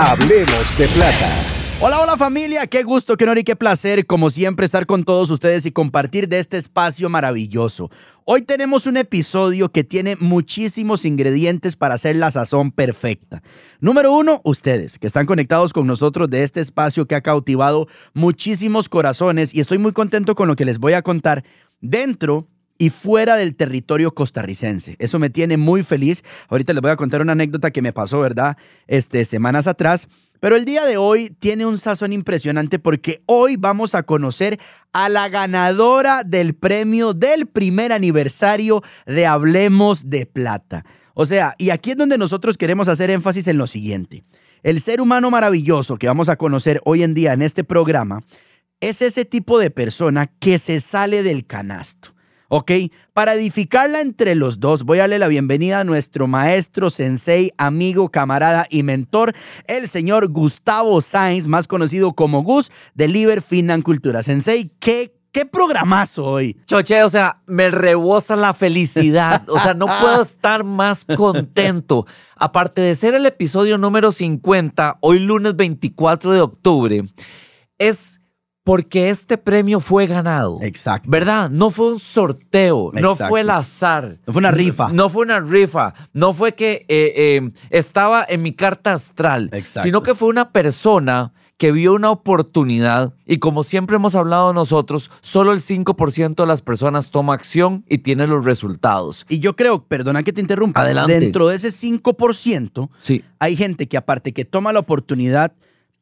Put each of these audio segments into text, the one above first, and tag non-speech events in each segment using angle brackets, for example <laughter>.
Hablemos de plata. Hola, hola familia, qué gusto, qué honor y qué placer, como siempre, estar con todos ustedes y compartir de este espacio maravilloso. Hoy tenemos un episodio que tiene muchísimos ingredientes para hacer la sazón perfecta. Número uno, ustedes, que están conectados con nosotros de este espacio que ha cautivado muchísimos corazones y estoy muy contento con lo que les voy a contar dentro y fuera del territorio costarricense. Eso me tiene muy feliz. Ahorita les voy a contar una anécdota que me pasó, ¿verdad? Este, semanas atrás. Pero el día de hoy tiene un sazón impresionante porque hoy vamos a conocer a la ganadora del premio del primer aniversario de Hablemos de Plata. O sea, y aquí es donde nosotros queremos hacer énfasis en lo siguiente. El ser humano maravilloso que vamos a conocer hoy en día en este programa es ese tipo de persona que se sale del canasto. ¿Ok? Para edificarla entre los dos, voy a darle la bienvenida a nuestro maestro, sensei, amigo, camarada y mentor, el señor Gustavo Sainz, más conocido como Gus, de Liber Finan Cultura. Sensei, ¿qué, qué programazo hoy? Choche, o sea, me rebosa la felicidad. O sea, no <laughs> puedo estar más contento. Aparte de ser el episodio número 50, hoy lunes 24 de octubre, es porque este premio fue ganado. Exacto. ¿Verdad? No fue un sorteo, no fue el azar. No fue una rifa. No, fue una rifa, no fue que eh, eh, estaba en mi carta astral, Exacto. sino que fue una persona que vio una oportunidad y como siempre hemos hablado nosotros, solo el 5% de las personas toma acción y tiene los resultados. Y yo creo, perdona que te interrumpa, Adelante. dentro de ese 5%, Sí. hay gente que aparte que toma la oportunidad,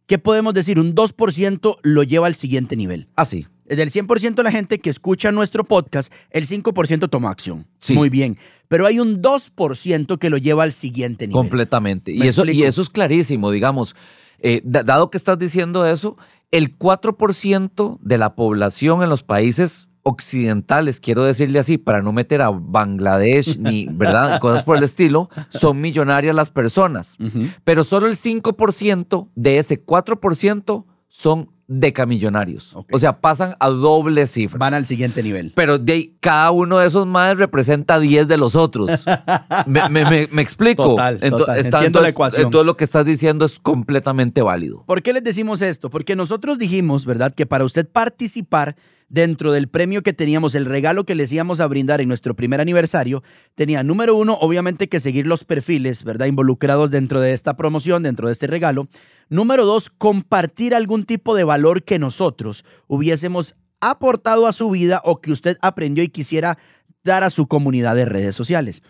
¿qué podemos decir? Un 2% lo lleva al siguiente nivel. Así. Del 100% de la gente que escucha nuestro podcast, el 5% toma acción. Sí. Muy bien. Pero hay un 2% que lo lleva al siguiente nivel. Completamente. Y ¿Me eso, y eso es clarísimo, digamos. Eh, da- dado que estás diciendo eso, el 4% de la población en los países occidentales, quiero decirle así, para no meter a Bangladesh ni, <laughs> ¿verdad? Cosas por el estilo, son millonarias las personas. Pero solo el 5% de ese 4% son decamillonarios. O sea, pasan a doble cifra. Van al siguiente nivel. Pero de cada uno de esos madres representa 10 de los otros. <laughs> ¿Me, me- me- me explico? Total, Ento- total. está- Entiendo la entonces, ecuación. entonces lo que estás diciendo es completamente válido. ¿Por qué les decimos esto? Porque nosotros dijimos, ¿verdad?, que para usted participar dentro del premio que teníamos, el regalo que les íbamos a brindar en nuestro primer aniversario, tenía número uno, obviamente que seguir los perfiles, ¿verdad?, involucrados dentro de esta promoción, dentro de este regalo. Número dos, compartir algún tipo de valor que nosotros hubiésemos aportado a su vida o que usted aprendió y quisiera dar a su comunidad de redes sociales.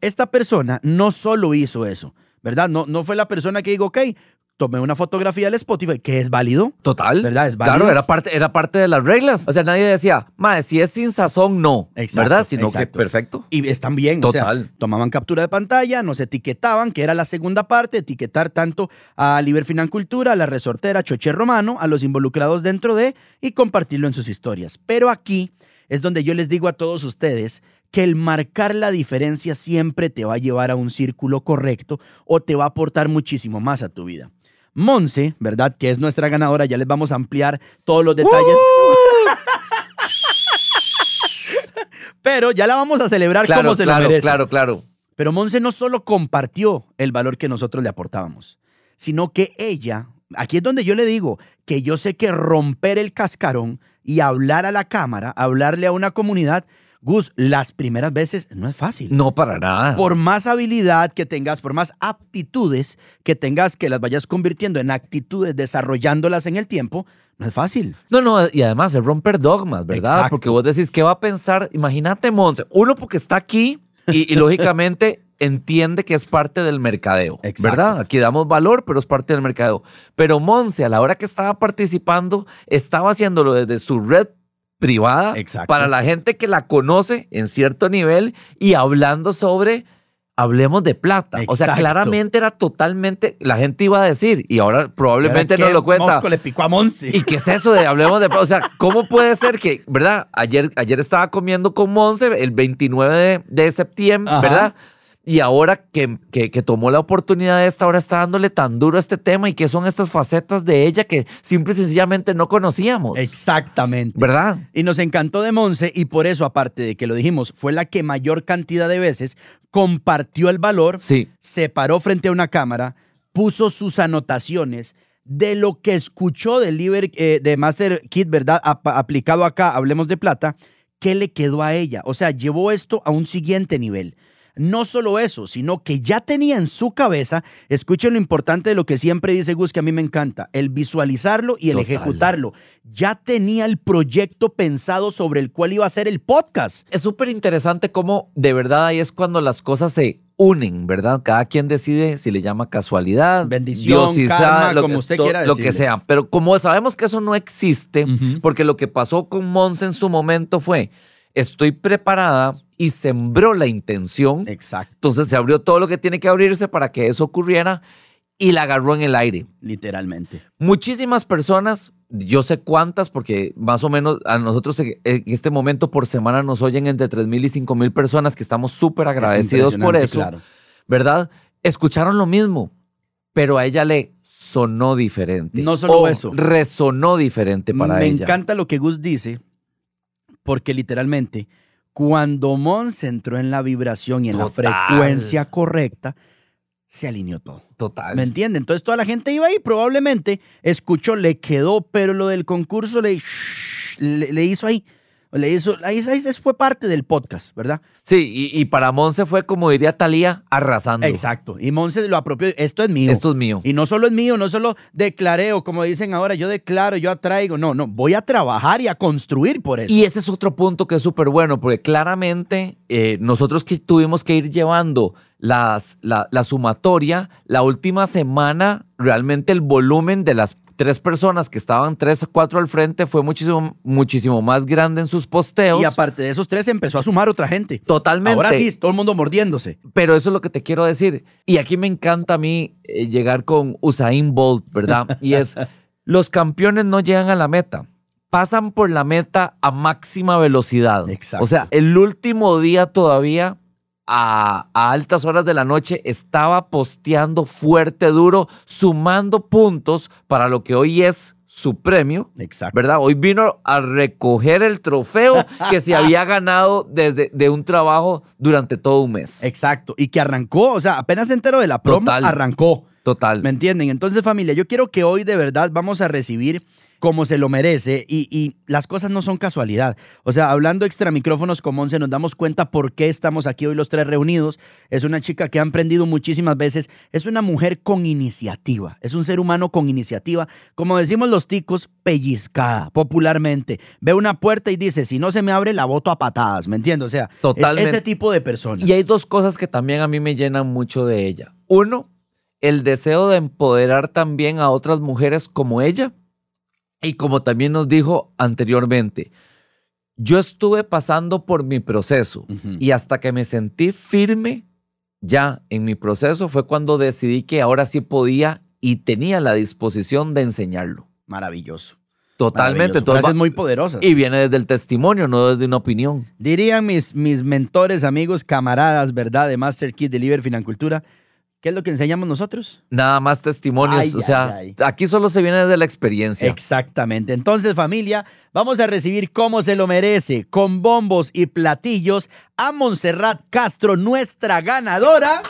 Esta persona no solo hizo eso, ¿verdad? No, no fue la persona que dijo, ok, tomé una fotografía del Spotify, que es válido. Total. ¿Verdad? Es válido. Claro, era parte, era parte de las reglas. O sea, nadie decía, madre, si es sin sazón, no. Exacto, ¿Verdad? Sino exacto. que perfecto. Y están bien, o sea, Total. tomaban captura de pantalla, nos etiquetaban, que era la segunda parte, etiquetar tanto a Liber Finan Cultura, a la resortera Choche Romano, a los involucrados dentro de, y compartirlo en sus historias. Pero aquí es donde yo les digo a todos ustedes que el marcar la diferencia siempre te va a llevar a un círculo correcto o te va a aportar muchísimo más a tu vida. Monse, ¿verdad? Que es nuestra ganadora, ya les vamos a ampliar todos los detalles. <laughs> Pero ya la vamos a celebrar Claro, como se claro, lo merece. claro, claro. Pero Monse no solo compartió el valor que nosotros le aportábamos, sino que ella, aquí es donde yo le digo que yo sé que romper el cascarón y hablar a la cámara, hablarle a una comunidad, Gus, las primeras veces no es fácil. No, para nada. Por más habilidad que tengas, por más aptitudes que tengas, que las vayas convirtiendo en actitudes, desarrollándolas en el tiempo, no es fácil. No, no, y además es romper dogmas, ¿verdad? Exacto. Porque vos decís, ¿qué va a pensar? Imagínate, Monse. Uno, porque está aquí y, y lógicamente <laughs> entiende que es parte del mercadeo, Exacto. ¿verdad? Aquí damos valor, pero es parte del mercadeo. Pero Monse, a la hora que estaba participando, estaba haciéndolo desde su red privada Exacto. para la gente que la conoce en cierto nivel y hablando sobre hablemos de plata. O sea, claramente era totalmente, la gente iba a decir, y ahora probablemente ¿Qué no lo cuenta. mosco le picó a Monse? ¿Y qué es eso de hablemos de O sea, ¿cómo puede ser que, verdad? Ayer, ayer estaba comiendo con Monse el 29 de, de septiembre, Ajá. ¿verdad? Y ahora que, que, que tomó la oportunidad de esta, ahora está dándole tan duro a este tema y que son estas facetas de ella que simple y sencillamente no conocíamos. Exactamente. ¿Verdad? Y nos encantó de Monse y por eso, aparte de que lo dijimos, fue la que mayor cantidad de veces compartió el valor, Sí. se paró frente a una cámara, puso sus anotaciones de lo que escuchó del Liber, eh, de Master Kit, ¿verdad? Ap- aplicado acá, hablemos de plata, ¿qué le quedó a ella? O sea, llevó esto a un siguiente nivel. No solo eso, sino que ya tenía en su cabeza, escuchen lo importante de lo que siempre dice Gus, que a mí me encanta, el visualizarlo y el Total. ejecutarlo. Ya tenía el proyecto pensado sobre el cual iba a ser el podcast. Es súper interesante cómo de verdad ahí es cuando las cosas se unen, ¿verdad? Cada quien decide si le llama casualidad, Bendición, diosizar, karma, lo como que- usted to- quiera Lo que decirle. sea. Pero como sabemos que eso no existe, porque lo que pasó con Monse en su momento fue, estoy preparada y sembró la intención. Exacto, Entonces se abrió todo lo que tiene que abrirse para que eso ocurriera y la agarró en el aire. literalmente. Muchísimas personas, yo sé cuántas, porque más o menos a nosotros en este momento por semana nos oyen entre 3 mil y 5 mil personas que estamos súper agradecidos Es por eso, claro. ¿verdad? Escucharon lo mismo, pero a ella le sonó diferente. No solo O eso. Resonó diferente para Me ella. encanta lo que Gus dice, porque literalmente, cuando Mons entró en la vibración y en Total. la frecuencia correcta, se alineó todo. Total. ¿Me entiende? Entonces toda la gente iba ahí, probablemente escuchó, le quedó, pero lo del concurso le, le, le hizo ahí. Le hizo, ahí, ahí fue parte del podcast, ¿verdad? Sí, y, y para Monse fue como diría Talía, arrasando. Exacto. Y Monse lo apropió. Esto es mío. Esto es mío. Y no solo es mío, no solo declaré o como dicen ahora, yo declaro, yo atraigo. No, no, voy a trabajar y a construir por eso. Y ese es otro punto que es súper bueno, porque claramente eh, nosotros que tuvimos que ir llevando las, la, la sumatoria, la última semana, realmente el volumen de las tres personas que estaban tres o cuatro al frente fue muchísimo, muchísimo más grande en sus posteos. Y aparte de esos tres, empezó a sumar otra gente. Totalmente. Ahora sí, todo el mundo mordiéndose. Pero eso es lo que te quiero decir. Y aquí me encanta a mí eh, llegar con Usain Bolt, ¿verdad? <laughs> Y es, los campeones no llegan a la meta. Pasan por la meta a máxima velocidad. Exacto. O sea, el último día todavía, a, a altas horas de la noche, estaba posteando fuerte, duro, sumando puntos para lo que hoy es su premio. Exacto. ¿verdad? Hoy vino a recoger el trofeo que se había <laughs> ganado desde de un trabajo durante todo un mes. Exacto. Y que arrancó, o sea, apenas se enteró de la promo, Total. arrancó. Total. ¿Me entienden? Entonces, familia, yo quiero que hoy de verdad vamos a recibir como se lo merece y, y las cosas no son casualidad. O sea, hablando extra micrófonos con Monse, nos damos cuenta por qué estamos aquí hoy los tres reunidos. Es una chica que ha emprendido muchísimas veces. Es una mujer con iniciativa. Es un ser humano con iniciativa. Como decimos los ticos, pellizcada, popularmente. Ve una puerta y dice, si no se me abre, la boto a patadas. ¿Me entiendes? O sea, es Totalmente. ese tipo de persona. Y hay dos cosas que también a mí me llenan mucho de ella. Uno, el deseo de empoderar también a otras mujeres como ella. Y como también nos dijo anteriormente, yo estuve pasando por mi proceso y hasta que me sentí firme ya en mi proceso fue cuando decidí que ahora sí podía y tenía la disposición de enseñarlo. Maravilloso. Totalmente. Frases muy poderosas. y viene desde el testimonio, no desde una opinión. Dirían mis, mis mentores, amigos, camaradas, ¿verdad? De Master Kit de Liber Financultura. ¿Qué es lo que enseñamos nosotros? Nada más testimonios. Ay, o sea, ay, aquí solo se viene de la experiencia. Exactamente. Entonces, familia, vamos a recibir como se lo merece, con bombos y platillos, a Montserrat Castro, nuestra ganadora.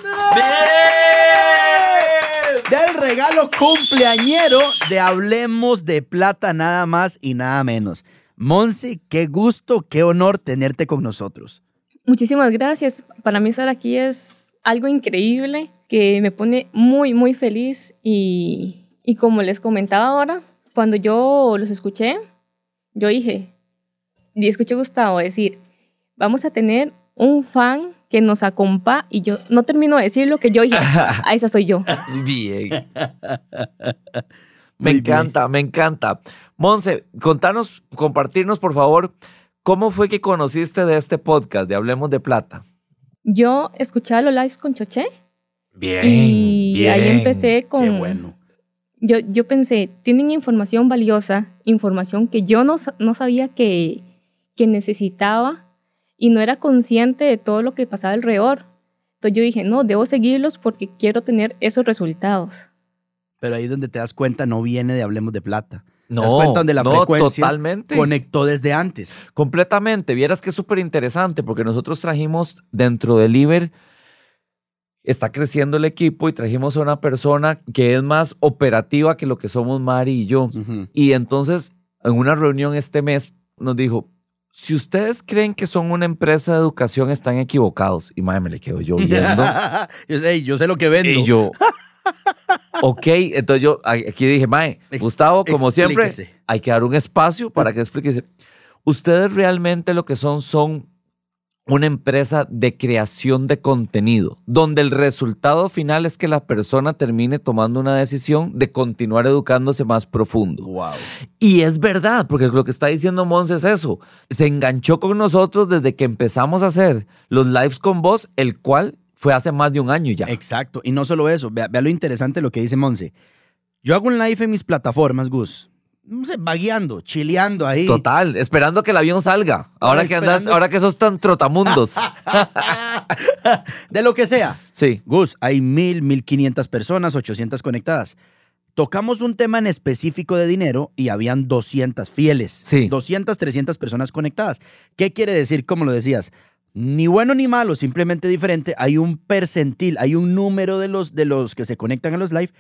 Del regalo cumpleañero de Hablemos de Plata, nada más y nada menos. Monse, qué gusto, qué honor tenerte con nosotros. Muchísimas gracias. Para mí estar aquí es algo increíble que me pone muy, muy feliz y, y como les comentaba ahora, cuando yo los escuché, yo dije, y escuché a Gustavo decir, vamos a tener un fan que nos acompaña y yo no termino de decir lo que yo dije, a <laughs> esa soy yo. Bien. me Muy encanta, me encanta. Monse, contanos, compartirnos, por favor, ¿cómo fue que conociste de este podcast de Hablemos de Plata? Yo escuchaba los lives con Choché Bien. y ahí bien. empecé con... Qué bueno. Yo, yo pensé, tienen información valiosa, información que yo no, no sabía que, que necesitaba y no era consciente de todo lo que pasaba alrededor. Entonces yo dije, no, debo seguirlos porque quiero tener esos resultados. Pero ahí es donde te das cuenta, no viene de Hablemos de Plata. No, das cuenta donde la no, frecuencia totalmente. Conectó desde antes. Completamente. Vieras que es súper interesante porque nosotros trajimos dentro del Iber, está creciendo el equipo y trajimos a una persona que es más operativa que lo que somos Mari y yo. Y entonces, en una reunión este mes, nos dijo, si ustedes creen que son una empresa de educación, están equivocados. Y madre, me le quedo yo viendo. <laughs> yo, sé, yo sé lo que vendo. y yo, ok. Entonces yo aquí dije, mae, Gustavo, como siempre, hay que dar un espacio para que explique. Ustedes realmente lo que son son una empresa de creación de contenido, donde el resultado final es que la persona termine tomando una decisión de continuar educándose más profundo. Wow. Y es verdad, porque lo que está diciendo Mons es eso. Se enganchó con nosotros desde que empezamos a hacer los lives con vos, el cual fue hace más de un año ya. Exacto. Y no solo eso, vea, vea lo interesante lo que dice Monse. Yo hago un live en mis plataformas, Gus. No sé, vagueando, chileando ahí. Total, esperando que el avión salga. Ahora Ah, que andas, ahora que sos tan trotamundos. <laughs> <laughs> de lo que sea. Sí. Gus, hay mil, mil quinientas personas, 800 conectadas. Tocamos un tema en específico de dinero y habían 200 fieles. Sí. 200, 300 personas conectadas. ¿Qué quiere decir? Como lo decías, ni bueno ni malo, simplemente diferente. Hay un percentil, hay un número de los, de los que se conectan a los live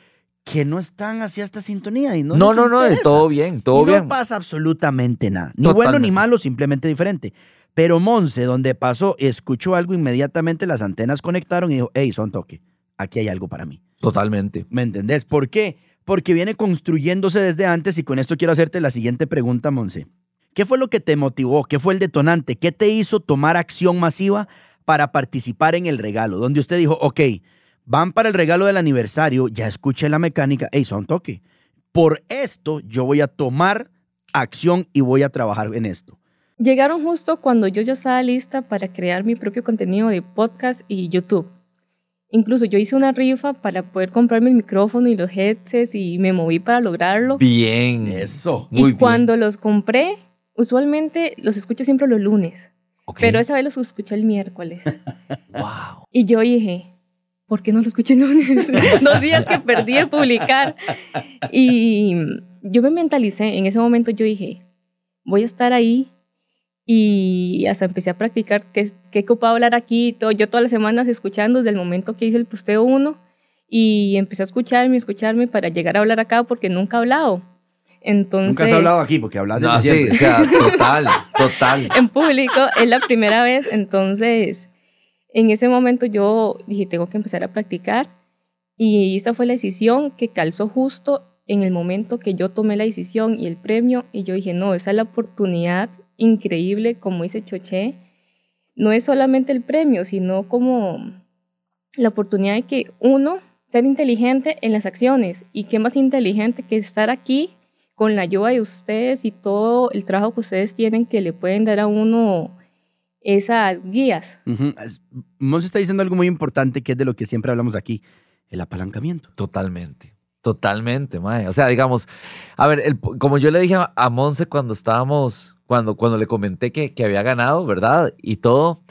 que no están hacia esta sintonía y no No, les no, no, de interesa. todo bien, todo y bien. no pasa absolutamente nada. Ni bueno ni Totalmente. malo, simplemente diferente. Pero Monse, donde pasó, escuchó algo inmediatamente, las antenas conectaron y dijo, hey, son toque, aquí hay algo para mí. Totalmente. ¿Me entendés? ¿Por qué? Porque viene construyéndose desde antes y con esto quiero hacerte la siguiente pregunta, Monse. ¿Qué fue lo que te motivó? ¿Qué fue el detonante? ¿Qué te hizo tomar acción masiva para participar en el regalo? Donde usted dijo, ok, van para el regalo del aniversario, ya escuché la mecánica, hey, son toque. Por esto yo voy a tomar acción y voy a trabajar en esto. Llegaron justo cuando yo ya estaba lista para crear mi propio contenido de podcast y YouTube. Incluso yo hice una rifa para poder comprarme el micrófono y los headsets y me moví para lograrlo. Bien. Eso. Muy y bien. cuando los compré, usualmente los escucho siempre los lunes, pero esa vez los escuché el miércoles. <laughs> Wow. Y yo dije, ¿por qué no lo escuché el lunes? <laughs> Dos días que perdí de publicar. Y yo me mentalicé, en ese momento yo dije, voy a estar ahí. Y hasta empecé a practicar qué, qué ocupaba hablar aquí. Todo. Yo todas las semanas escuchando desde el momento que hice el posteo 1 y empecé a escucharme, escucharme para llegar a hablar acá porque nunca he hablado. Entonces, Nunca has hablado aquí porque hablas de No, sí, o sea, total, total. <laughs> en público es la primera vez, entonces en ese momento yo dije, tengo que empezar a practicar. Y esa fue la decisión que calzó justo en el momento que yo tomé la decisión y el premio. Y yo dije, no, esa es la oportunidad increíble, como dice Choché, no es solamente el premio, sino como la oportunidad de que uno, ser inteligente en las acciones. Y qué más inteligente que estar aquí con la ayuda de ustedes y todo el trabajo que ustedes tienen que le pueden dar a uno esas guías. Ujú. Es- Monse está diciendo algo muy importante que es de lo que siempre hablamos aquí, el apalancamiento. Totalmente. Totalmente, mae. O sea, digamos, a ver, el- como yo le dije a, a Monse cuando estábamos, cuando, cuando le comenté que, que había ganado, ¿verdad? Y todo,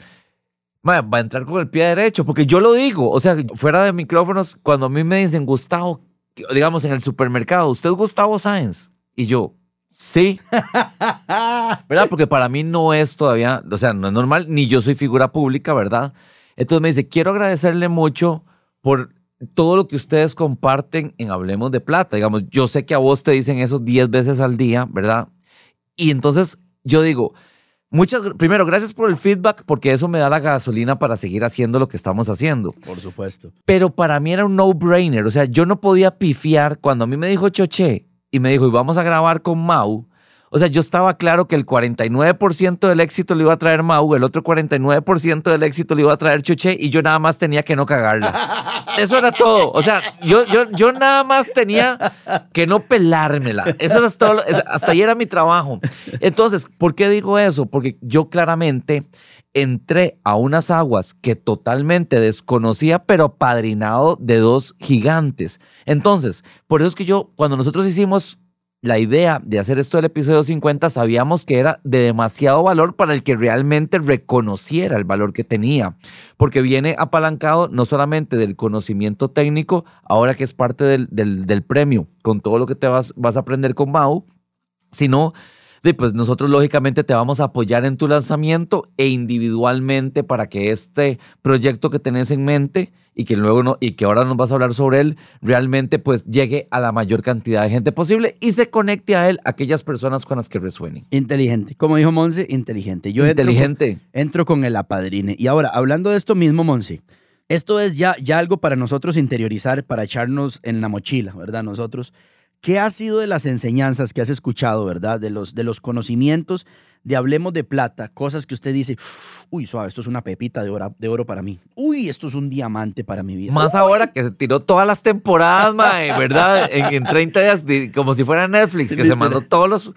mae, va a entrar con el pie derecho, porque yo lo digo, o sea, fuera de micrófonos, cuando a mí me dicen, Gustavo, digamos en el supermercado, ¿usted es Gustavo Sáenz? Y yo, sí, <laughs> ¿verdad? Porque para mí no es todavía, o sea, no es normal, ni yo soy figura pública, ¿verdad? Entonces me dice, quiero agradecerle mucho por todo lo que ustedes comparten en Hablemos de Plata. Digamos, yo sé que a vos te dicen eso 10 veces al día, ¿verdad? Y entonces yo digo, muchas, primero, gracias por el feedback, porque eso me da la gasolina para seguir haciendo lo que estamos haciendo. Por supuesto. Pero para mí era un no-brainer, o sea, yo no podía pifiar cuando a mí me dijo Choché y me dijo, y vamos a grabar con Mau. O sea, yo estaba claro que el 49% del éxito lo iba a traer Mau, el otro 49% del éxito lo iba a traer Choché y yo nada más tenía que no cagarla. <laughs> Eso era todo. O sea, yo, yo, yo nada más tenía que no pelármela. Eso era todo. Hasta ahí era mi trabajo. Entonces, ¿por qué digo eso? Porque yo claramente entré a unas aguas que totalmente desconocía, pero padrinado de dos gigantes. Entonces, por eso es que yo, cuando nosotros hicimos la idea de hacer esto del episodio 50 sabíamos que era de demasiado valor para el que realmente reconociera el valor que tenía, porque viene apalancado no solamente del conocimiento técnico, ahora que es parte del, del, premio, con todo lo que te vas, vas a aprender con Mau, sino pues nosotros lógicamente te vamos a apoyar en tu lanzamiento e individualmente para que este proyecto que tenés en mente y que luego no, y que ahora nos vas a hablar sobre él, realmente pues llegue a la mayor cantidad de gente posible y se conecte a él aquellas personas con las que resuenen. Inteligente. Como dijo Monse, inteligente. Yo inteligente. Entro con, entro con el apadrine. Y ahora, hablando de esto mismo, Monse, esto es ya, ya algo para nosotros interiorizar, para echarnos en la mochila, ¿verdad? Nosotros. ¿Qué ha sido de las enseñanzas que has escuchado, verdad? De los, de los conocimientos de Hablemos de Plata, cosas que usted dice, uy, suave, esto es una pepita de oro, de oro para mí. Uy, esto es un diamante para mi vida. Más ahora que se tiró todas las temporadas, mae, ¿verdad? En, 30 días, como si fuera Netflix, que se mandó todos los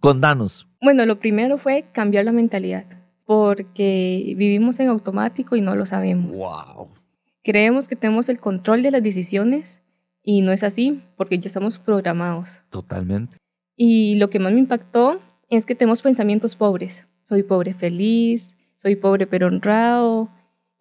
condanos. Bueno, lo primero fue cambiar la mentalidad, porque vivimos en automático y no lo sabemos. Wow. Creemos que tenemos el control de las decisiones y no es así, porque ya estamos programados. Totalmente. Y lo que más me impactó es que tenemos pensamientos pobres. Soy pobre feliz, soy pobre pero honrado.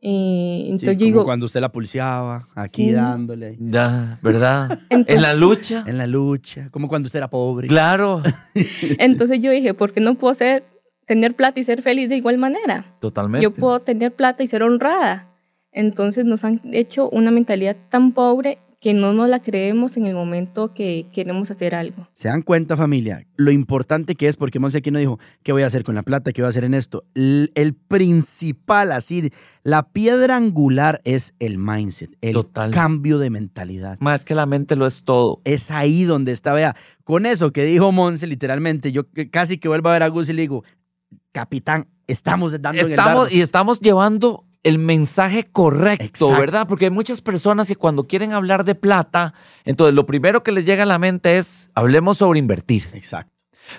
Eh, entonces como digo, cuando usted la pulseaba, aquí dándole. Ya, ¿verdad? <laughs> en la lucha. En la lucha, como cuando usted era pobre. Claro. <laughs> entonces yo dije, ¿por qué no puedo ser, tener plata y ser feliz de igual manera? Totalmente. Yo puedo tener plata y ser honrada. Entonces nos han hecho una mentalidad tan pobre que no nos la creemos en el momento que queremos hacer algo. ¿Se dan cuenta, familia? Lo importante que es, porque Monse aquí no dijo, ¿qué voy a hacer con la plata? ¿Qué voy a hacer en esto? El, principal, así, la piedra angular es el mindset, el cambio de mentalidad. Más que la mente lo es todo. Es ahí donde está, vea, con eso que dijo Monse, literalmente, yo casi que vuelvo a ver a Gus y le digo, capitán, estamos dando estamos, Y estamos llevando el mensaje correcto, ¿verdad? Porque hay muchas personas que cuando quieren hablar de plata, entonces lo primero que les llega a la mente es, hablemos sobre invertir. Exacto.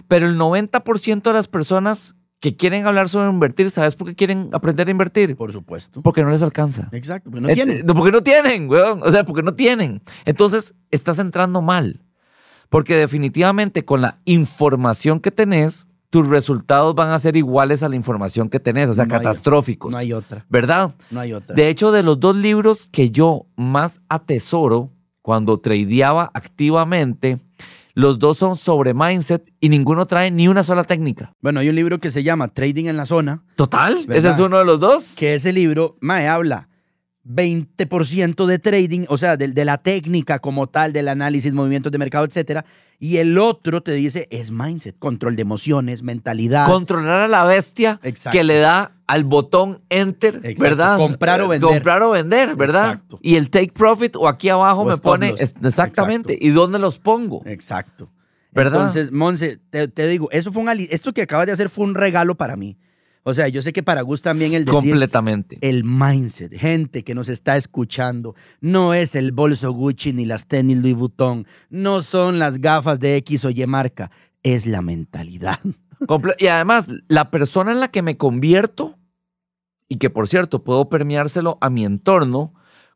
Pero el 90% de las personas que quieren hablar sobre invertir, ¿sabes por qué quieren aprender a invertir? Por supuesto. Porque no les alcanza. Exacto, porque no tienen. Porque no tienen, weón. O sea, porque no tienen. Entonces, estás entrando mal. Porque definitivamente con la información que tenés, tus resultados van a ser iguales a la información que tenés, o sea, catastróficos. no hay otra. ¿Verdad? No hay otra. De hecho, de los dos libros que yo más atesoro cuando tradeaba activamente, los dos son sobre mindset y ninguno trae ni una sola técnica. Bueno, hay un libro que se llama Trading en la Zona. Total, ese es uno de los dos. Que ese libro, me habla 20% de trading, o sea, de, la técnica como tal, del análisis, movimientos de mercado, etcétera. Y el otro te dice es mindset, control de emociones, mentalidad. Controlar a la bestia que le da al botón enter, ¿verdad? Comprar o vender. Comprar o vender, ¿verdad? Exacto. Y el take profit o aquí abajo me pone exactamente. ¿Y dónde los pongo? Exacto. ¿Verdad? Entonces, Monse, te, te digo, eso fue un esto que acabas de hacer fue un regalo para mí. O sea, yo sé que para Gus también el decir... Completamente. El mindset, gente que nos está escuchando, no es el bolso Gucci ni las tenis Louis Vuitton, no son las gafas de X o Y marca, es la mentalidad. <laughs> y además, la persona en la que me convierto, y que por cierto puedo permeárselo a mi entorno,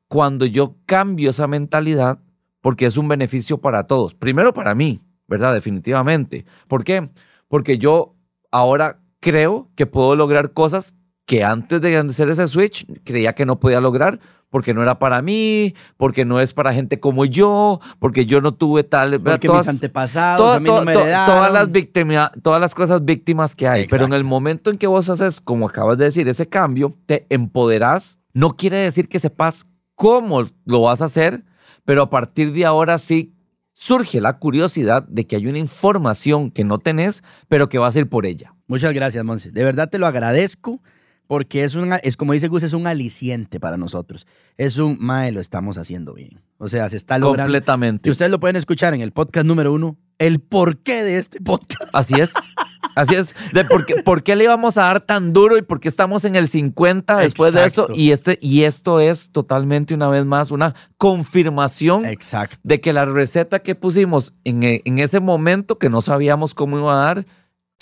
cuando yo cambio esa mentalidad, porque es un beneficio para todos. Primero para mí, ¿verdad? Definitivamente. ¿Por qué? Porque yo ahora creo que puedo lograr cosas que antes de hacer ese switch creía que no podía lograr porque no era para mí, porque no es para gente como yo, porque yo no tuve tal... Porque todas, mis antepasados a mí no me Todas las, víctimas, todas las cosas víctimas que hay. Pero en el momento en que vos haces, como acabas de decir, ese cambio, te empoderás. No quiere decir que sepas cómo lo vas a hacer, pero a partir de ahora sí surge la curiosidad de que hay una información que no tenés, pero que vas a ir por ella. Muchas gracias, Monse. De verdad te lo agradezco porque es, un, es como dice Gus, es un aliciente para nosotros. Es un, mae, lo estamos haciendo bien. O sea, se está logrando. Completamente. Y ustedes lo pueden escuchar en el podcast número uno, el porqué de este podcast. Así es. Así es. De por, qué, por, qué, le íbamos a dar tan duro y por qué estamos en el 50 después Exacto. de eso? Y, este, y esto es totalmente, una vez más, una confirmación Exacto. de que la receta que pusimos en, en ese momento que no sabíamos cómo iba a dar,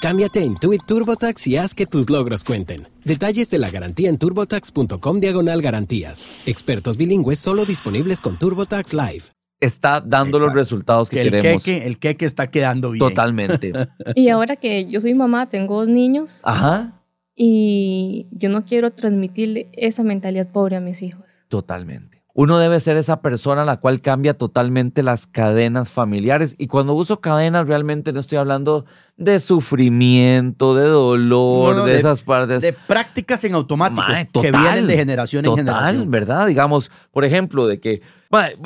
Cámbiate a Intuit TurboTax y haz que tus logros cuenten. Detalles de la garantía en turbotax.com diagonal garantías. Expertos bilingües solo disponibles con TurboTax Live. Está dando Exacto. los resultados que, que el queremos. Queque, el queque está quedando bien. Totalmente. <laughs> y ahora que yo soy mamá, tengo dos niños. Ajá. Y yo no quiero transmitirle esa mentalidad pobre a mis hijos. Totalmente. Uno debe ser esa persona la cual cambia totalmente las cadenas familiares. Y cuando uso cadenas, realmente no estoy hablando de sufrimiento, de dolor, no, no, de, de, esas partes. De prácticas en automático total, que vienen de generación total, en generación. ¿verdad? Digamos, por ejemplo, de que.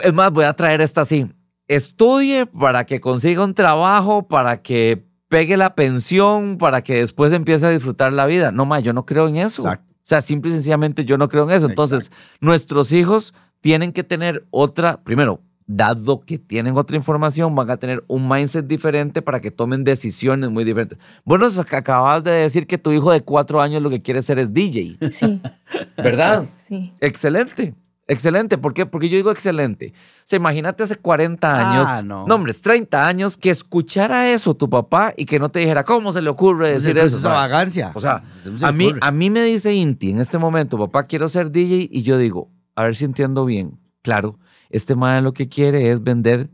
Es más, voy a traer esta así. Estudie para que consiga un trabajo, para que pegue la pensión, para que después empiece a disfrutar la vida. No, ma, yo no creo en eso. Exacto. O sea, simple y sencillamente yo no creo en eso. Entonces, Exacto. nuestros hijos tienen que tener otra, primero, dado que tienen otra información, van a tener un mindset diferente para que tomen decisiones muy diferentes. Bueno, acabas de decir que tu hijo de cuatro años lo que quiere ser es DJ. Sí. <laughs> ¿Verdad? Sí. Excelente. Excelente. ¿Por qué? Porque yo digo excelente. O sea, imagínate hace 40 años, Ah, no. no, hombre, 30 años, que escuchara eso tu papá y que no te dijera, ¿cómo se le ocurre decir Pues eso? Es O sea, vagancia. o sea, No se a mí, a mí me dice Inti en este momento, papá, quiero ser DJ, y yo digo, a ver si entiendo bien. Claro, este madre lo que quiere es vender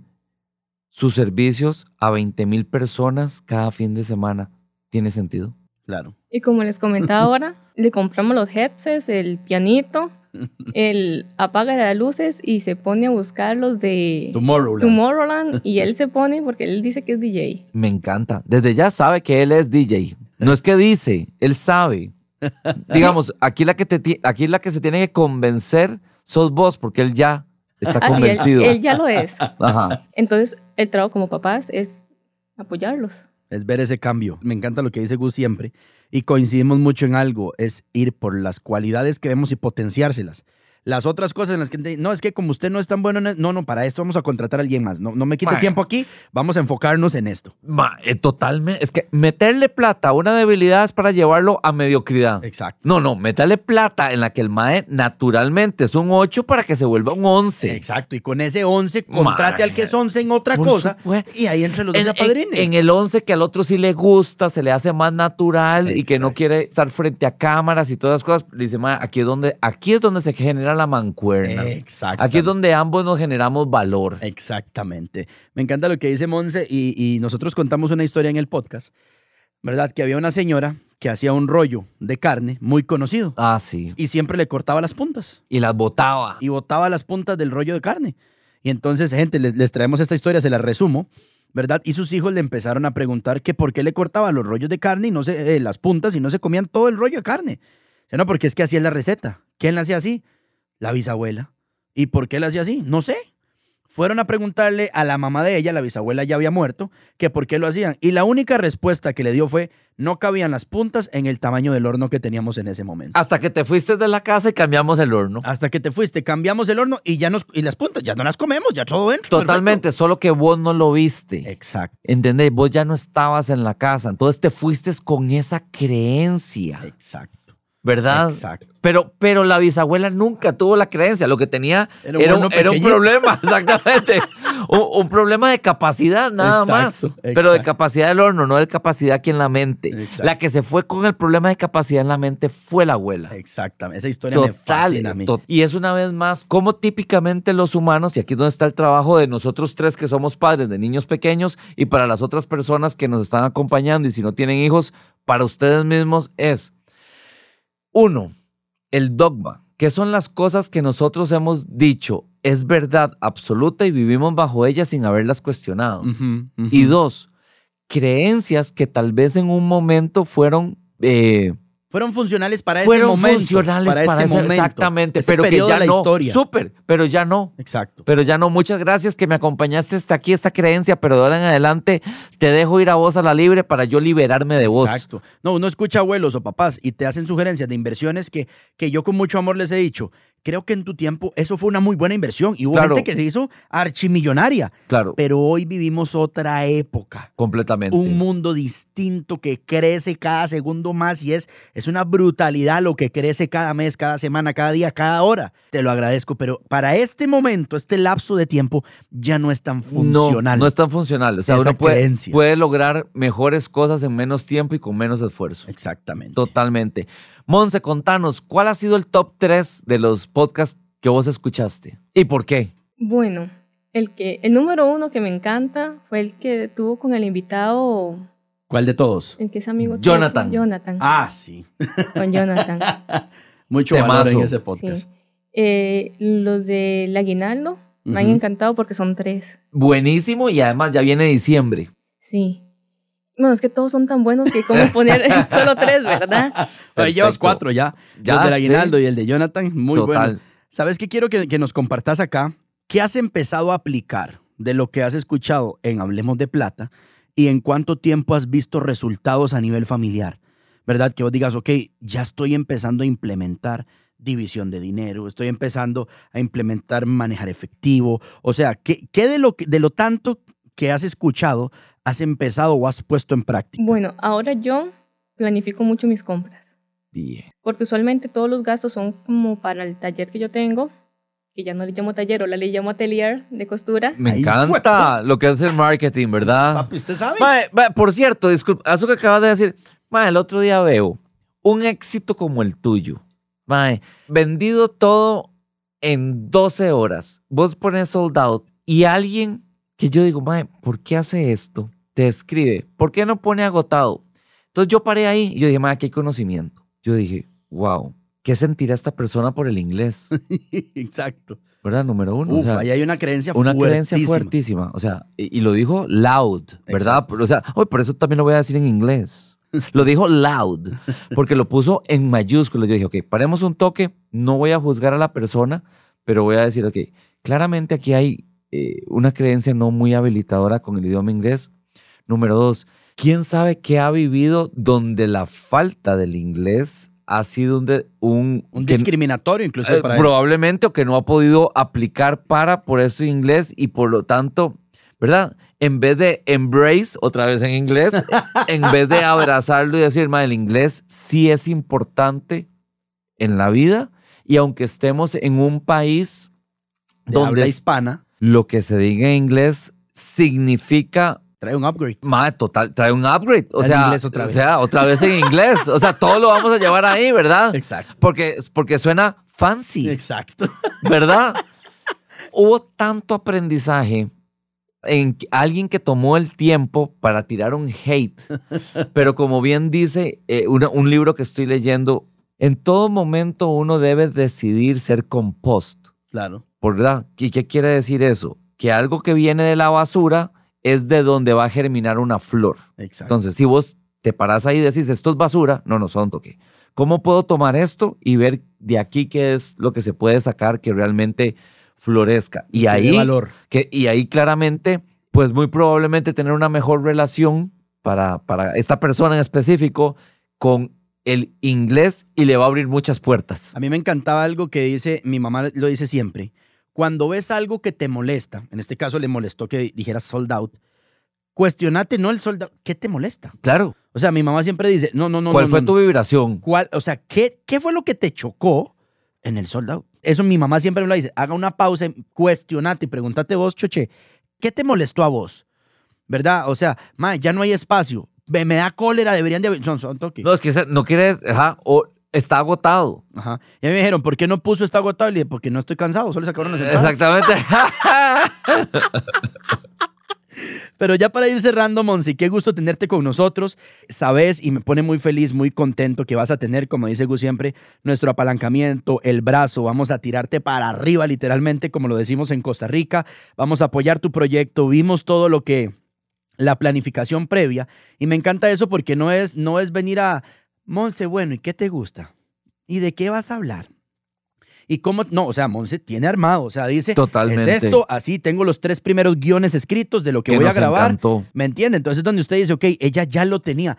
sus servicios a 20 mil personas cada fin de semana. ¿Tiene sentido? Claro. Y como les comentaba ahora, le compramos los headsets, el pianito, <laughs> el apaga las luces y se pone a buscar los de Tomorrowland. Tomorrowland y él se <laughs> pone porque él dice que es DJ. Me encanta. Desde ya sabe que él es DJ. No es que dice, él sabe. <laughs> Digamos, aquí la que, te, aquí la que se tiene que convencer sos vos, porque él ya está Así, él, convencido. él ya lo es. <laughs> Ajá. Entonces, el trabajo como papás es apoyarlos. Es ver ese cambio. Me encanta lo que dice Gus siempre. Y coincidimos mucho en algo, es ir por las cualidades que vemos y potenciárselas. Las otras cosas en las que, no, es que como usted no es tan bueno, en e- no, no, para esto vamos a contratar a alguien más. No, no me quite tiempo aquí, vamos a enfocarnos en esto. Ma, eh, totalmente. Es que meterle plata a una debilidad es para llevarlo a mediocridad. Exacto. No, no, meterle plata en la que el MAE naturalmente es un 8 para que se vuelva un 11. Exacto. Y con ese 11, contrate al que es 11 en otra cosa. supuesto. Y ahí entre los dos En, apadrinen. en- en el 11 que al otro sí le gusta, se le hace más natural y que no quiere estar frente a cámaras y todas las cosas, le dice, "Ma, aquí es donde, aquí es donde se genera la mancuerna. Exacto. Aquí es donde ambos nos generamos valor. Exactamente. Me encanta lo que dice Monse y, y nosotros contamos una historia en el podcast, ¿verdad? Que había una señora que hacía un rollo de carne muy conocido Ah, sí. y siempre le cortaba las puntas Y las botaba. y botaba las puntas del rollo de carne. Y entonces, gente, les, les traemos esta historia, se la resumo, ¿verdad? Y sus hijos le empezaron a preguntar que por qué le cortaba los rollos de carne y no se, eh, las puntas y no se comían todo el rollo de carne. O sea, no, porque es que así es la receta. ¿Quién la hacía así? La bisabuela. ¿Y por qué la hacía así? No sé. Fueron a preguntarle a la mamá de ella, la bisabuela ya había muerto, que por qué lo hacían. Y la única respuesta que le dio fue, no cabían las puntas en el tamaño del horno que teníamos en ese momento. Hasta que te fuiste de la casa y cambiamos el horno. Hasta que te fuiste, cambiamos el horno y ya nos y las puntas ya no las comemos, ya todo dentro. Totalmente, solo que vos no lo viste. Exacto, ¿Entendés? Vos ya no estabas en la casa. Entonces te fuiste con esa creencia, exacto, ¿verdad? exacto. Pero, pero la bisabuela nunca tuvo la creencia. Lo que tenía Era era un era problema, <laughs> exactamente. un, un problema de capacidad, nada Exacto, más. Pero de capacidad del horno, no de capacidad aquí en la mente. La que se fue con el problema de capacidad en la mente fue la abuela. Exactamente. Esa historia me Total. fascina a mí. Y es una vez más como típicamente los humanos, y aquí es donde está el trabajo de nosotros tres que somos padres de niños pequeños y para las otras personas que nos están acompañando y si no tienen hijos, para ustedes mismos es, uno, el dogma ¿Qué son las cosas que nosotros hemos dicho es verdad absoluta y vivimos bajo ellas sin haberlas cuestionado? Y dos, creencias que tal vez en un momento fueron... eh, Fueron funcionales para ese fueron momento. funcionales para, ese- momento, exactamente, ese pero que ya de la no. historia. Súper, pero ya no. Exacto. Pero ya no, muchas gracias que me acompañaste hasta aquí, esta creencia, pero de ahora en adelante te dejo ir a vos a la libre para yo liberarme de vos. Exacto. No, uno escucha abuelos o papás y te hacen sugerencias de inversiones que, que yo con mucho amor les he dicho. Creo que en tu tiempo eso fue una muy buena inversión y hubo Claro. gente que se hizo archimillonaria. Claro, Pero hoy vivimos otra época. completamente. Un mundo distinto que crece cada segundo más y es, es una brutalidad lo que crece cada mes, cada semana, cada día, cada hora. Te lo agradezco, pero para este momento, este lapso de tiempo, ya no es tan funcional. No, no es tan funcional. O sea, Esa uno puede, puede lograr mejores cosas en menos tiempo y con menos esfuerzo. Exactamente. Totalmente. Monse, contanos, ¿cuál ha sido el top 3 de los podcasts que vos escuchaste? ¿Y por qué? Bueno, el, que, el número uno que me encanta fue el que tuvo con el invitado, ¿Cuál de todos? el que es amigo tuyo, Jonathan. Jonathan. Ah, sí. Con Jonathan. <laughs> Mucho valor en ese sí. podcast. Eh, los del aguinaldo me han encantado porque son tres. Buenísimo y además ya viene diciembre. Sí. Bueno, es que todos son tan buenos que como poner <laughs> solo tres, ¿verdad? Ahí llevas cuatro ya. Ya, el del sí. aguinaldo y el de Jonathan, muy Total. bueno. ¿Sabes qué quiero que, que nos compartas acá? ¿Qué has empezado a aplicar de lo que has escuchado en Hablemos de Plata y en cuánto tiempo has visto resultados a nivel familiar? ¿Verdad? Que vos digas, ok, ya estoy empezando a implementar división de dinero, estoy empezando a implementar manejar efectivo. O sea, ¿qué, qué de, lo, que- de lo tanto que has escuchado has empezado o has puesto en práctica? Bueno, ahora yo planifico mucho mis compras. Bien. Porque usualmente todos los gastos son como para el taller que yo tengo, que ya no le llamo taller, o la le llamo atelier de costura. Me encanta lo que es el marketing, ¿verdad? Papi, ¿usted sabe? Mae, mae, por cierto, disculpa, eso que acabas de decir, mae, el otro día veo un éxito como el tuyo. Mae, vendido todo en 12 horas. Vos pones sold out y alguien que yo digo, mae, ¿por qué hace esto? Te escribe, ¿por qué no pone agotado? Entonces yo paré ahí y yo dije, mae, aquí hay conocimiento. Yo dije, wow, ¿qué sentirá esta persona por el inglés? <laughs> Exacto. ¿Verdad? Número uno. o Uf, sea, ahí hay una creencia una creencia fuertísima. fuertísima. O sea, y, y lo dijo loud, ¿verdad? Exacto. O sea, hoy por eso también lo voy a decir en inglés. <laughs> Lo dijo loud, porque lo puso en mayúsculas. Yo dije, ok, paremos un toque, no voy a juzgar a la persona, pero voy a decir, ok, claramente aquí hay eh, una creencia no muy habilitadora con el idioma inglés. Número dos, ¿quién sabe qué ha vivido donde la falta del inglés ha sido un... de- un, Un que- discriminatorio incluso eh, para él. probablemente o que no ha podido aplicar para por eso inglés y por lo tanto, ¿verdad? En vez de embrace, otra vez en inglés, <laughs> en vez de abrazarlo y decir, "Ma, el inglés sí es importante en la vida y aunque estemos en un país de donde habla hispana, lo que se diga en inglés significa trae un upgrade. Madre, total, trae un upgrade. O sea, inglés otra o vez. sea, otra vez en inglés. O sea, todo lo vamos a llevar ahí, ¿verdad? Exacto. Porque, porque suena fancy. Exacto. ¿verdad? Hubo tanto aprendizaje en alguien que tomó el tiempo para tirar un hate, pero como bien dice eh, una- un libro que estoy leyendo, en todo momento uno debe decidir ser compost, Claro. ¿Verdad? ¿Y qué quiere decir eso? Que algo que viene de la basura es de donde va a germinar una flor. Exacto. Entonces, si vos te parás ahí y decís, esto es basura, no, no son toque. ¿Cómo puedo tomar esto y ver de aquí qué es lo que se puede sacar que realmente florezca? Y ahí, valor. que, y ahí claramente, pues muy probablemente tener una mejor relación para, para esta persona en específico con el inglés y le va a abrir muchas puertas. A mí me encantaba algo que dice, mi mamá lo dice siempre. Cuando ves algo que te molesta, en este caso le molestó que dijeras sold out, cuestionate no el sold out, ¿qué te molesta? Claro. O sea, mi mamá siempre dice, no, no, no. ¿Cuál no, fue no, tu vibración? ¿Cuál- o sea, ¿qué, ¿qué fue lo que te chocó en el sold out? Eso mi mamá siempre me lo dice. Haga una pausa, cuestionate y pregúntate vos, Choche, ¿qué te molestó a vos? ¿Verdad? O sea, ma, ya no hay espacio. Me, me da cólera, deberían de. Son, son toque. No, es que no quieres, ajá, o está agotado. Ajá. Y a mí me dijeron, ¿por qué no puso está agotado? Y le dije, porque no estoy cansado, solo se acabaron las entradas. Exactamente. <laughs> Pero ya para ir cerrando, Monsi, qué gusto tenerte con nosotros. Sabes, y me pone muy feliz, muy contento que vas a tener, como dice Gus siempre, nuestro apalancamiento, el brazo. Vamos a tirarte para arriba, literalmente, como lo decimos en Costa Rica. Vamos a apoyar tu proyecto. Vimos todo lo que la planificación previa y me encanta eso porque no es no es venir a Monse, bueno, ¿y qué te gusta? ¿Y de qué vas a hablar? ¿Y cómo? No, o sea, Monse tiene armado, o sea, dice, Totalmente. es esto, así tengo los tres primeros guiones escritos de lo que, Que voy a grabar. encantó. ¿Me entiende? Entonces es donde usted dice, ok, ella ya lo tenía.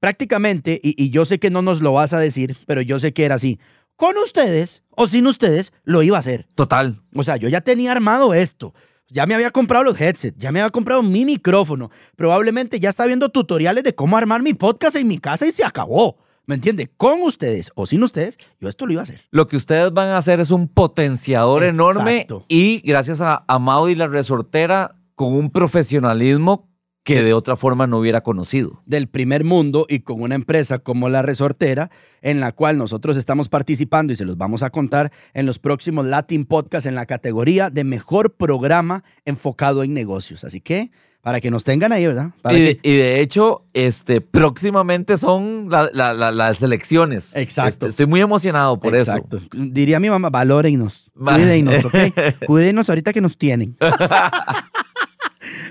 Prácticamente, y, y yo sé que no nos lo vas a decir, pero yo sé que era así. Con ustedes o sin ustedes, lo iba a hacer. Total. O sea, yo ya tenía armado esto. Ya me había comprado los headsets, ya me había comprado mi micrófono. Probablemente ya está viendo tutoriales de cómo armar mi podcast en mi casa y se acabó. ¿Me entiende? Con ustedes o sin ustedes, yo esto lo iba a hacer. Lo que ustedes van a hacer es un potenciador enorme y gracias a, a Maud y la resortera con un profesionalismo que de otra forma no hubiera conocido. Del primer mundo y con una empresa como La Resortera, en la cual nosotros estamos participando y se los vamos a contar en los próximos Latin Podcasts en la categoría de mejor programa enfocado en negocios. Así que, para que nos tengan ahí, ¿verdad? Para Y de, que- y de hecho, este, próximamente son la- la- la- las elecciones. Exacto. Este, estoy muy emocionado por Exacto. Diría mi mamá, valórennos, cuídenos, ¿ok? <laughs> Cuídenos ahorita que nos tienen. eso. <laughs>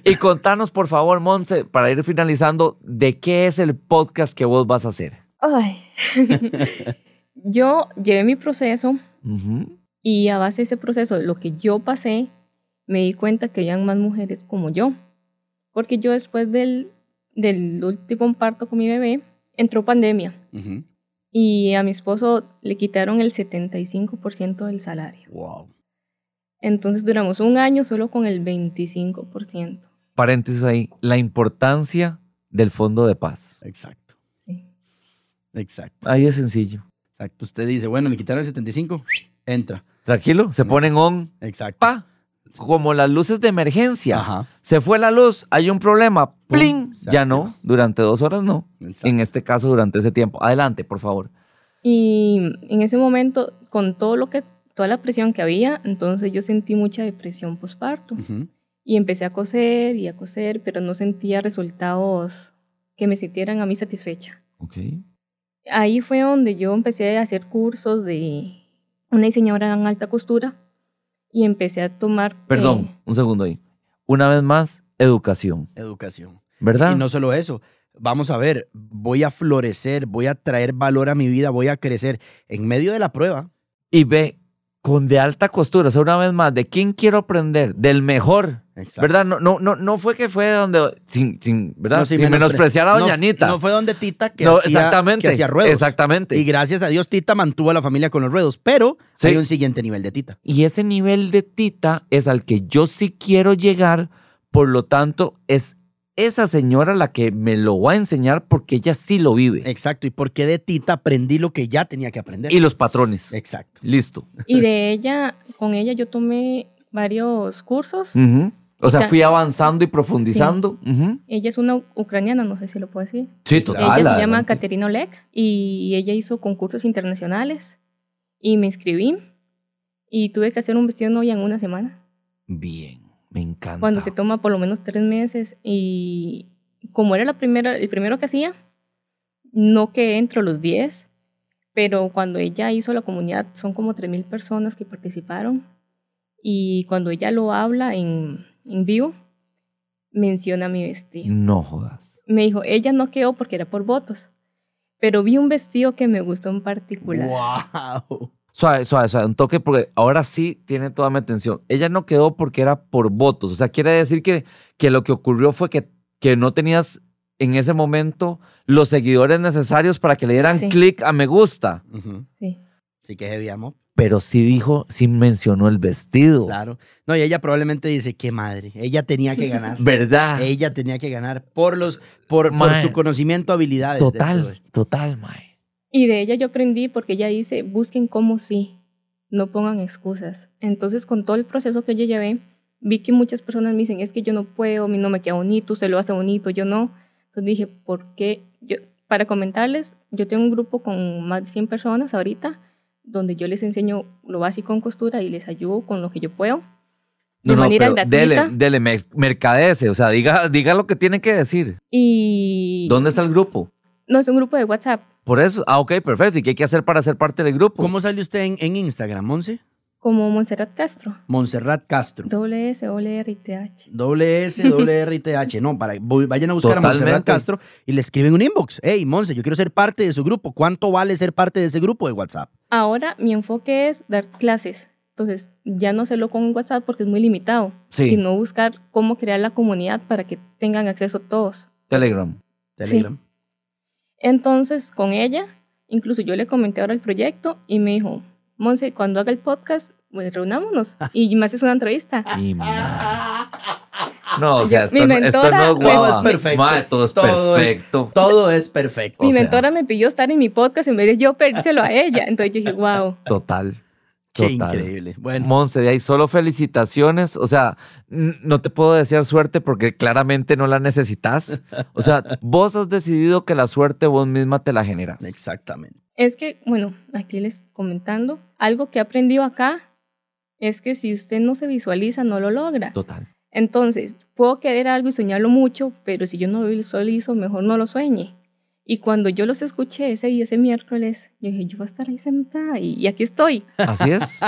Y contanos, por favor, Monse, para ir finalizando, ¿de qué es el podcast que vos vas a hacer? Ay. <laughs> yo llevé mi proceso y a base de ese proceso, lo que yo pasé, me di cuenta que habían más mujeres como yo. Porque yo después del, del último parto con mi bebé, entró pandemia y a mi esposo le quitaron el 75% del salario. Wow. Entonces duramos un año solo con el 25%. Paréntesis ahí, la importancia del fondo de paz. Exacto, Sí. exacto. Ahí es sencillo. Exacto. Usted dice, bueno, le quitaron el 75, entra. Tranquilo, se ponen on, Exacto. pa, como las luces de emergencia. Ajá. Se fue la luz, hay un problema, se Ya no, durante dos horas no. Exacto. En este caso, durante ese tiempo. Adelante, por favor. Y en ese momento, con todo lo que, toda la presión que había, entonces yo sentí mucha depresión postparto. Ujú. Y empecé a coser y a coser, pero no sentía resultados que me sintieran a mí satisfecha. Ok. Ahí fue donde yo empecé a hacer cursos de una diseñadora en alta costura y empecé a tomar... Perdón, eh, un segundo ahí. Una vez más, educación, Educación. ¿verdad? Y no solo eso. Vamos a ver, voy a florecer, voy a traer valor a mi vida, voy a crecer en medio de la prueba. Y ve, con de alta costura, o sea, una vez más, ¿de quién quiero aprender? Del mejor, Exacto. ¿verdad? No, no, no, no fue que fue donde, sin, sin, ¿verdad? No, sin, sin menospreciar a no- Doña Anita. No fue donde Tita que, No, hacía, exactamente. que hacía ruedos. Exactamente. Y gracias a Dios Tita mantuvo a la familia con los ruedos, pero Sí. hay un siguiente nivel de Tita. Y ese nivel de tita es al que yo sí quiero llegar, por lo tanto, es esa señora la que me lo va a enseñar porque ella sí lo vive. Exacto. ¿Y por qué de Tita aprendí lo que ya tenía que aprender? Y los patrones. Exacto. Listo. Y de ella, con ella yo tomé varios cursos. O sea, fui avanzando y profundizando. Ella es una ucraniana, no sé si lo puedo decir. Sí, total. ella se llama. Caterina Oleg y ella hizo concursos internacionales y me inscribí y tuve que hacer un vestido de novia en una semana. Bien, me encanta. Cuando se toma por lo menos tres meses y como era la primera, el primero que hacía, no quedé entre los 10, pero cuando ella hizo la comunidad son como 3.000 personas que participaron y cuando ella lo habla en, en vivo, menciona mi vestido. No jodas. Me dijo, ella no quedó porque era por votos, pero vi un vestido que me gustó en particular. ¡Wow! Suave, suave, suave, un toque porque ahora sí tiene toda mi atención. Ella no quedó porque era por votos. O sea, quiere decir que, que lo que ocurrió fue que, que no tenías en ese momento los seguidores necesarios para que le dieran Sí. clic a me gusta. Ujú. Sí. Sí que amor. Pero sí dijo, sí mencionó el vestido. Claro. No, y ella probablemente dice, qué madre. Ella tenía que ganar. <laughs> ¿Verdad? ella tenía que ganar por los, por, por su conocimiento, habilidades. de total, total, mae. Y de ella yo aprendí porque ella dice, busquen cómo sí, no pongan excusas. Entonces con todo el proceso que yo llevé, vi que muchas personas me dicen, es que yo no puedo, mí no me queda bonito, usted lo hace bonito, yo no. Entonces dije, ¿por qué? Yo, para comentarles, yo tengo un grupo con más de 100 personas ahorita, donde yo les enseño lo básico en costura y les ayudo con lo que yo puedo. de manera pero gratuita. dele, dele, mer- mercadece, o sea, diga, diga lo que tiene que decir. Y ¿Dónde está el grupo? no es un grupo de WhatsApp. Por eso, ah, ok, perfecto. ¿Y qué hay que hacer para ser parte del grupo? ¿Cómo sale usted en, en Instagram, Monse? Como Montserrat Castro. Montserrat Castro. Doble S, doble R y TH. Doble S, doble R y TH. No, para, voy- vayan a buscar a Montserrat Totalmente. Castro y le escriben un inbox. Hey, Monse, yo quiero ser parte de su grupo. ¿Cuánto vale ser parte de ese grupo de WhatsApp? Ahora mi enfoque es dar clases. Entonces ya no hacerlo con WhatsApp porque es muy limitado, Sí. sino buscar cómo crear la comunidad para que tengan acceso todos. Telegram. Telegram. Entonces con ella, incluso yo le comenté ahora el proyecto y me dijo, Monse, cuando haga el podcast, pues reunámonos y me haces una entrevista. Ma- No, o sea, Mi esto, no- esto mentora no es me- Todo es perfecto. Ma, todo es Todo es- perfecto. Todo es perfecto. o mi sea- mentora me pidió estar en mi podcast en vez de yo pedírselo a ella. Entonces yo dije, wow. Total. Qué total. increíble. Bueno, Monse, de ahí solo felicitaciones. O sea, no te puedo desear suerte porque claramente no la necesitas. O sea, <laughs> vos has decidido que la suerte vos misma te la generas. exactamente. Es que, bueno, aquí les comentando, algo que he aprendido acá es que si usted no se visualiza, no lo logra. Total. Entonces, puedo querer algo y soñarlo mucho, pero si yo no lo visualizo, mejor no lo sueñe. Y cuando yo los escuché ese día, ese miércoles, yo dije, yo voy a estar ahí sentada y, y aquí estoy. Así es.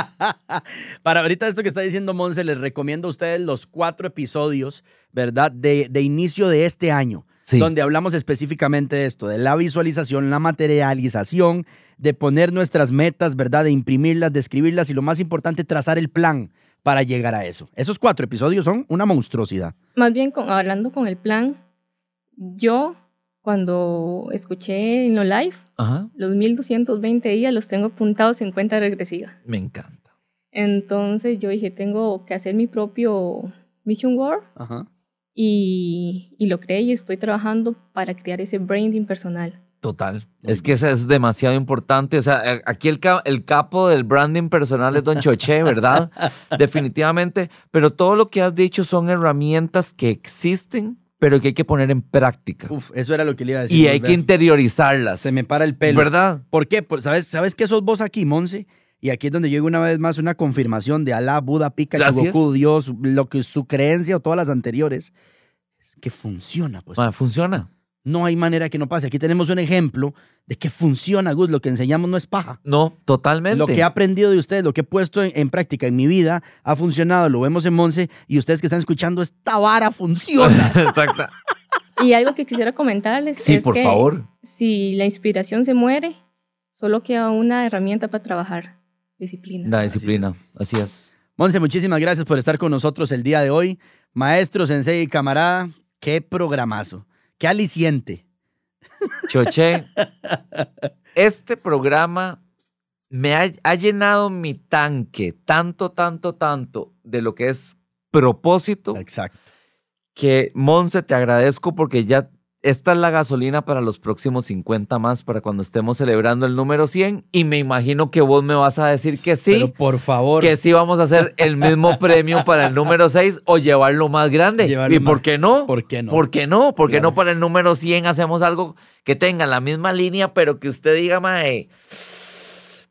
<laughs> Para ahorita esto que está diciendo Monse, les recomiendo a ustedes los cuatro episodios, ¿verdad? De, de inicio de este año, Sí. donde hablamos específicamente de esto, de la visualización, la materialización, de poner nuestras metas, ¿verdad? De imprimirlas, de escribirlas y lo más importante, trazar el plan para llegar a eso. Esos cuatro episodios son una monstruosidad. Más bien, con, hablando con el plan, yo cuando escuché en lo live, Ajá. los 1220 días los tengo apuntados en cuenta regresiva. Me encanta. Entonces yo dije, tengo que hacer mi propio Mission World Ajá. y, y lo creé y estoy trabajando para crear ese branding personal. Total. Es que eso es demasiado importante. O sea, aquí el, el capo del branding personal es Don Choché, <laughs> ¿verdad? Definitivamente. Pero todo lo que has dicho son herramientas que existen, pero que hay que poner en práctica. Uf, eso era lo que le iba a decir. y hay que interiorizarlas. Se me para el pelo. ¿Verdad? ¿Por qué? Por- ¿Sabes, ¿Sabes qué sos vos aquí, Monse? Y aquí es donde llega una vez más una confirmación de Alá, Buda, es. Goku, Dios, lo que su creencia o todas las anteriores, es que funciona. Pues. Ma, funciona. No hay manera que no pase. Aquí tenemos un ejemplo de que funciona, Gus. Lo que enseñamos no es paja. No, totalmente. Lo que he aprendido de ustedes, lo que he puesto en, en práctica en mi vida, ha funcionado. Lo vemos en Monse y ustedes que están escuchando, esta vara funciona. <laughs> Exacto. Y algo que quisiera comentarles Sí, es por que favor. si la inspiración se muere, solo queda una herramienta para trabajar, disciplina. La disciplina. Así es. Monse, muchísimas gracias por estar con nosotros el día de hoy. Maestro, sensei y camarada, qué programazo, qué aliciente. Choché, este programa me ha, ha llenado mi tanque tanto, tanto, tanto de lo que es propósito Exacto. que, Monse, te agradezco porque ya esta es la gasolina para los próximos 50 más, para cuando estemos celebrando el número 100. Y me imagino que vos me vas a decir que sí. Pero por favor. que sí vamos a hacer el mismo <laughs> premio para el número 6 o llevarlo más grande. Llevarlo ¿Y más- por qué no? ¿Por qué no? ¿Por qué no? ¿Por qué Claro. no para el número 100 hacemos algo que tenga la misma línea, pero que usted diga, mae,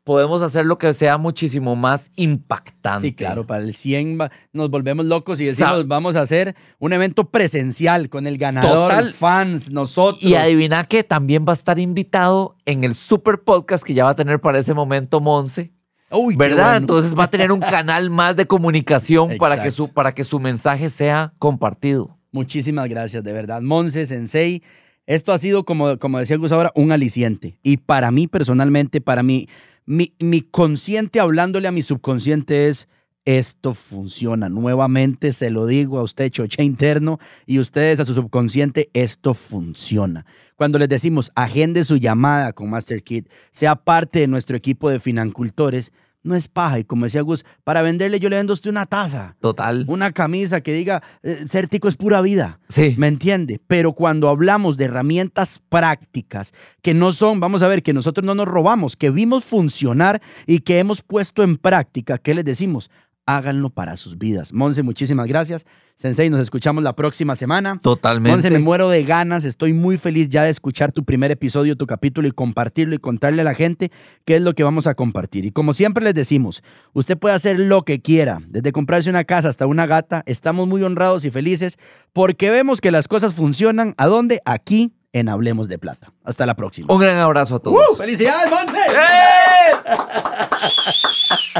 podemos hacer lo que sea muchísimo más impactante? Sí, claro, para el 100 va- nos volvemos locos y decimos, vamos a hacer un evento presencial con el ganador, Total. fans, nosotros. Y adivina que también va a estar invitado en el super podcast que ya va a tener para ese momento Monse. Uy, ¿Verdad? bueno. Entonces va a tener un <laughs> canal más de comunicación para que, su, para que su mensaje sea compartido. Muchísimas gracias, de verdad. Monse, Sensei, esto ha sido, como, como decía Gus ahora, un aliciente. Y para mí, personalmente, para mí, mi, mi consciente hablándole a mi subconsciente es, esto funciona. Nuevamente se lo digo a usted, choche interno, y ustedes a su subconsciente, esto funciona. Cuando les decimos, agende su llamada con Master Kit, sea parte de nuestro equipo de financultores, no es paja. Y como decía Gus, para venderle yo le vendo a usted una taza Total. una camisa que diga eh, ser tico es pura vida. Sí. ¿Me entiende? Pero cuando hablamos de herramientas prácticas que no son, vamos a ver, que nosotros no nos robamos, que vimos funcionar y que hemos puesto en práctica, ¿qué les decimos? Háganlo para sus vidas. Monse, muchísimas gracias. Sensei, nos escuchamos la próxima semana. Totalmente. Monse, me muero de ganas. Estoy muy feliz ya de escuchar tu primer episodio, tu capítulo y compartirlo y contarle a la gente qué es lo que vamos a compartir. Y como siempre les decimos, usted puede hacer lo que quiera, desde comprarse una casa hasta una gata. Estamos muy honrados y felices porque vemos que las cosas funcionan. ¿A dónde? Aquí en Hablemos de Plata. Hasta la próxima. Un gran abrazo a todos. ¡Uh! ¡Felicidades, Monse!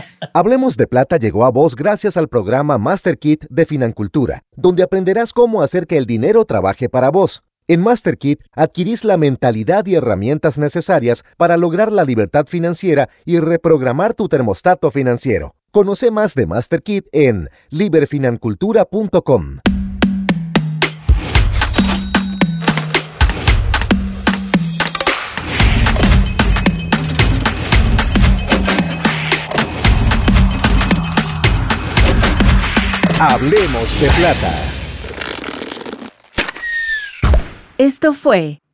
<laughs> Hablemos de Plata llegó a vos gracias al programa Master Kit de Financultura, donde aprenderás cómo hacer que el dinero trabaje para vos. En Master Kit adquirís la mentalidad y herramientas necesarias para lograr la libertad financiera y reprogramar tu termostato financiero. Conoce más de Master Kit en liberfinancultura.com. Hablemos de plata. Esto fue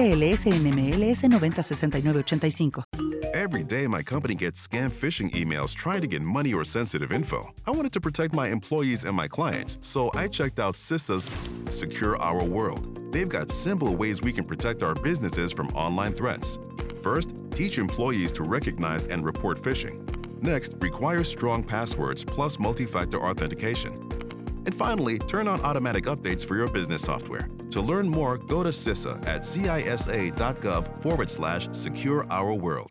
NMLS 906985. Every day, my company gets scam phishing emails trying to get money or sensitive info. I wanted to protect my employees and my clients, so I checked out CISA's Secure Our World. They've got simple ways we can protect our businesses from online threats. First, teach employees to recognize and report phishing. Next, require strong passwords plus multi factor authentication. And finally, turn on automatic updates for your business software. To learn more, go to CISA at cisa.gov forward slash secure our world.